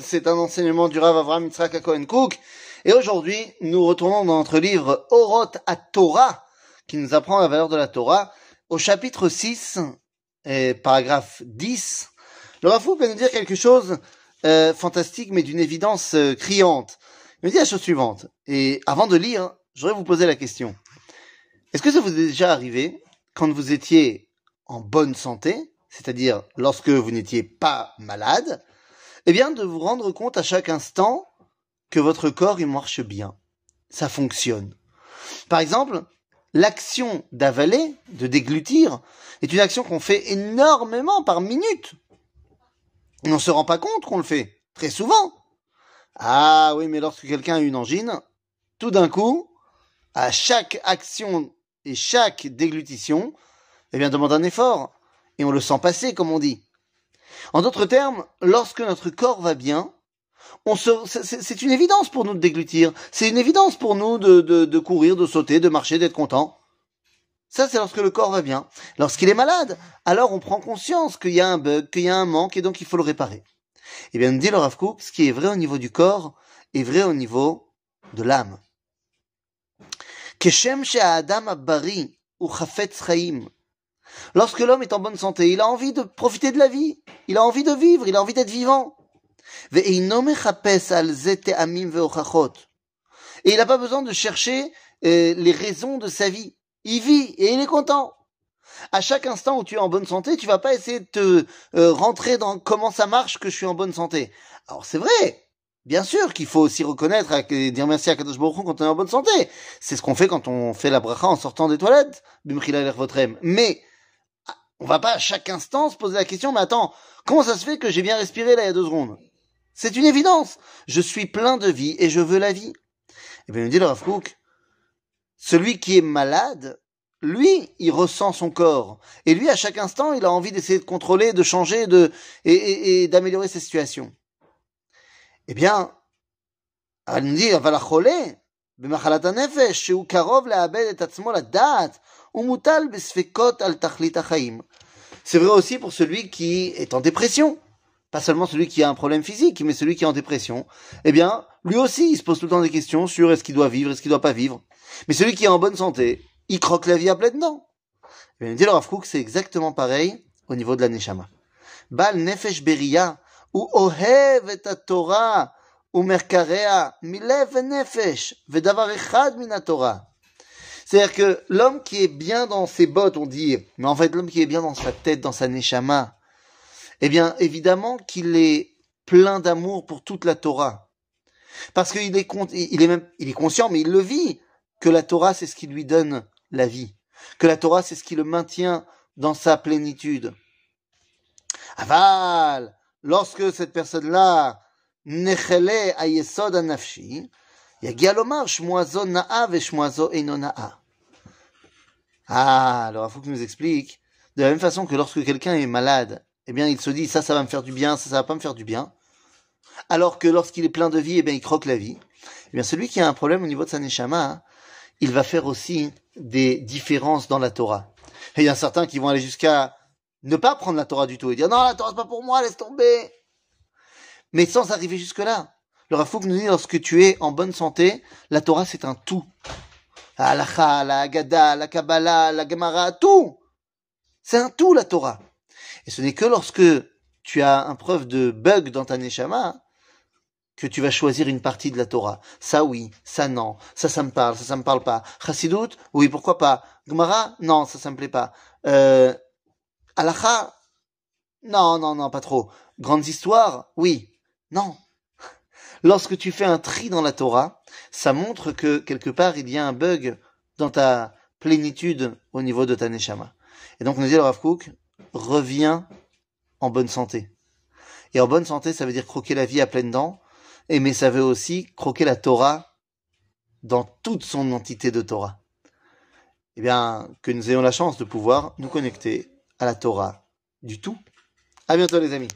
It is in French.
c'est un enseignement du Rav Avram Yitzhak Cohen Cook. Et aujourd'hui, nous retournons dans notre livre Oroth à Torah, qui nous apprend la valeur de la Torah, au chapitre 6, et paragraphe 10. Le Rav va nous dire quelque chose euh, fantastique, mais d'une évidence euh, criante. Il nous dit la chose suivante. Et avant de lire, je voudrais vous poser la question. Est-ce que ça vous est déjà arrivé, quand vous étiez en bonne santé, c'est-à-dire lorsque vous n'étiez pas malade, eh bien de vous rendre compte à chaque instant que votre corps il marche bien, ça fonctionne. Par exemple, l'action d'avaler, de déglutir, est une action qu'on fait énormément par minute. On ne se rend pas compte qu'on le fait très souvent. Ah oui, mais lorsque quelqu'un a une angine, tout d'un coup, à chaque action et chaque déglutition, eh bien demande un effort et on le sent passer, comme on dit. En d'autres termes, lorsque notre corps va bien, c'est une évidence pour nous de déglutir. C'est une évidence pour nous de, courir, de sauter, de marcher, d'être content. Ça, c'est lorsque le corps va bien. Lorsqu'il est malade, alors on prend conscience qu'il y a un bug, qu'il y a un manque, et donc il faut le réparer. Eh bien, nous dit le Rav Kook, ce qui est vrai au niveau du corps est vrai au niveau de l'âme. Lorsque l'homme est en bonne santé, il a envie de profiter de la vie, il a envie de vivre, il a envie d'être vivant. Et il n'a pas besoin de chercher euh, les raisons de sa vie. Il vit et il est content. À chaque instant où tu es en bonne santé, tu vas pas essayer de te euh, rentrer dans comment ça marche que je suis en bonne santé. Alors c'est vrai, Bien sûr qu'il faut aussi reconnaître et dire merci à Kadosh Baruch quand on est en bonne santé. C'est ce qu'on fait quand on fait la bracha en sortant des toilettes. Mais on va pas à chaque instant se poser la question, mais attends, comment ça se fait que j'ai bien respiré là il y a deux secondes? C'est une évidence. Je suis plein de vie et je veux la vie. Et bien, il dit le Rav celui qui est malade, lui, il ressent son corps. Et lui, à chaque instant, il a envie d'essayer de contrôler, de changer, de, et, d'améliorer sa situation. Eh bien, elle nous dit, c'est vrai aussi pour celui qui est en dépression. Pas seulement celui qui a un problème physique, mais celui qui est en dépression. Eh bien, lui aussi, il se pose tout le temps des questions sur est-ce qu'il doit vivre, est-ce qu'il doit pas vivre. Mais celui qui est en bonne santé, il croque la vie à pleines dents. Eh bien, il dit alors Rav c'est exactement pareil au niveau de la Neshama. Bal nefesh beria ou ohev et Torah ou merkarea milev nefesh vedavar echad min Torah. C'est-à-dire que l'homme qui est bien dans ses bottes, on dit, mais en fait l'homme qui est bien dans sa tête, dans sa neshama, eh bien évidemment qu'il est plein d'amour pour toute la Torah. Parce qu'il est, il est même, il est conscient, mais il le vit, que la Torah c'est ce qui lui donne la vie. Que la Torah c'est ce qui le maintient dans sa plénitude. Aval, lorsque cette personne-là, nechele ayesod anafshi, ah, alors il faut qu'il nous explique. De la même façon que lorsque quelqu'un est malade, eh bien, il se dit, ça, ça va me faire du bien, ça, ça va pas me faire du bien. Alors que lorsqu'il est plein de vie, eh bien, il croque la vie. Eh bien, celui qui a un problème au niveau de sa neshama, il va faire aussi des différences dans la Torah. Et il y a certains qui vont aller jusqu'à ne pas prendre la Torah du tout et dire, non, la Torah c'est pas pour moi, laisse tomber. Mais sans arriver jusque là. Le Rafouk nous dit, lorsque tu es en bonne santé, la Torah c'est un tout. La halacha, la Haggadah, la Kabbalah, la Gemara, tout. C'est un tout, la Torah. Et ce n'est que lorsque tu as un preuve de bug dans ta neshama que tu vas choisir une partie de la Torah. Ça oui, ça non, ça ça me parle, ça ça me parle pas. Chassidut, oui, pourquoi pas. Gemara, non, ça ça me plaît pas. Euh, non, non, non, pas trop. Grandes histoires, oui, non. Lorsque tu fais un tri dans la Torah, ça montre que quelque part il y a un bug dans ta plénitude au niveau de ta neshama. Et donc nous dit le Rav Kook, reviens en bonne santé. Et en bonne santé, ça veut dire croquer la vie à pleines dents, et mais ça veut aussi croquer la Torah dans toute son entité de Torah. Eh bien, que nous ayons la chance de pouvoir nous connecter à la Torah du tout. À bientôt les amis.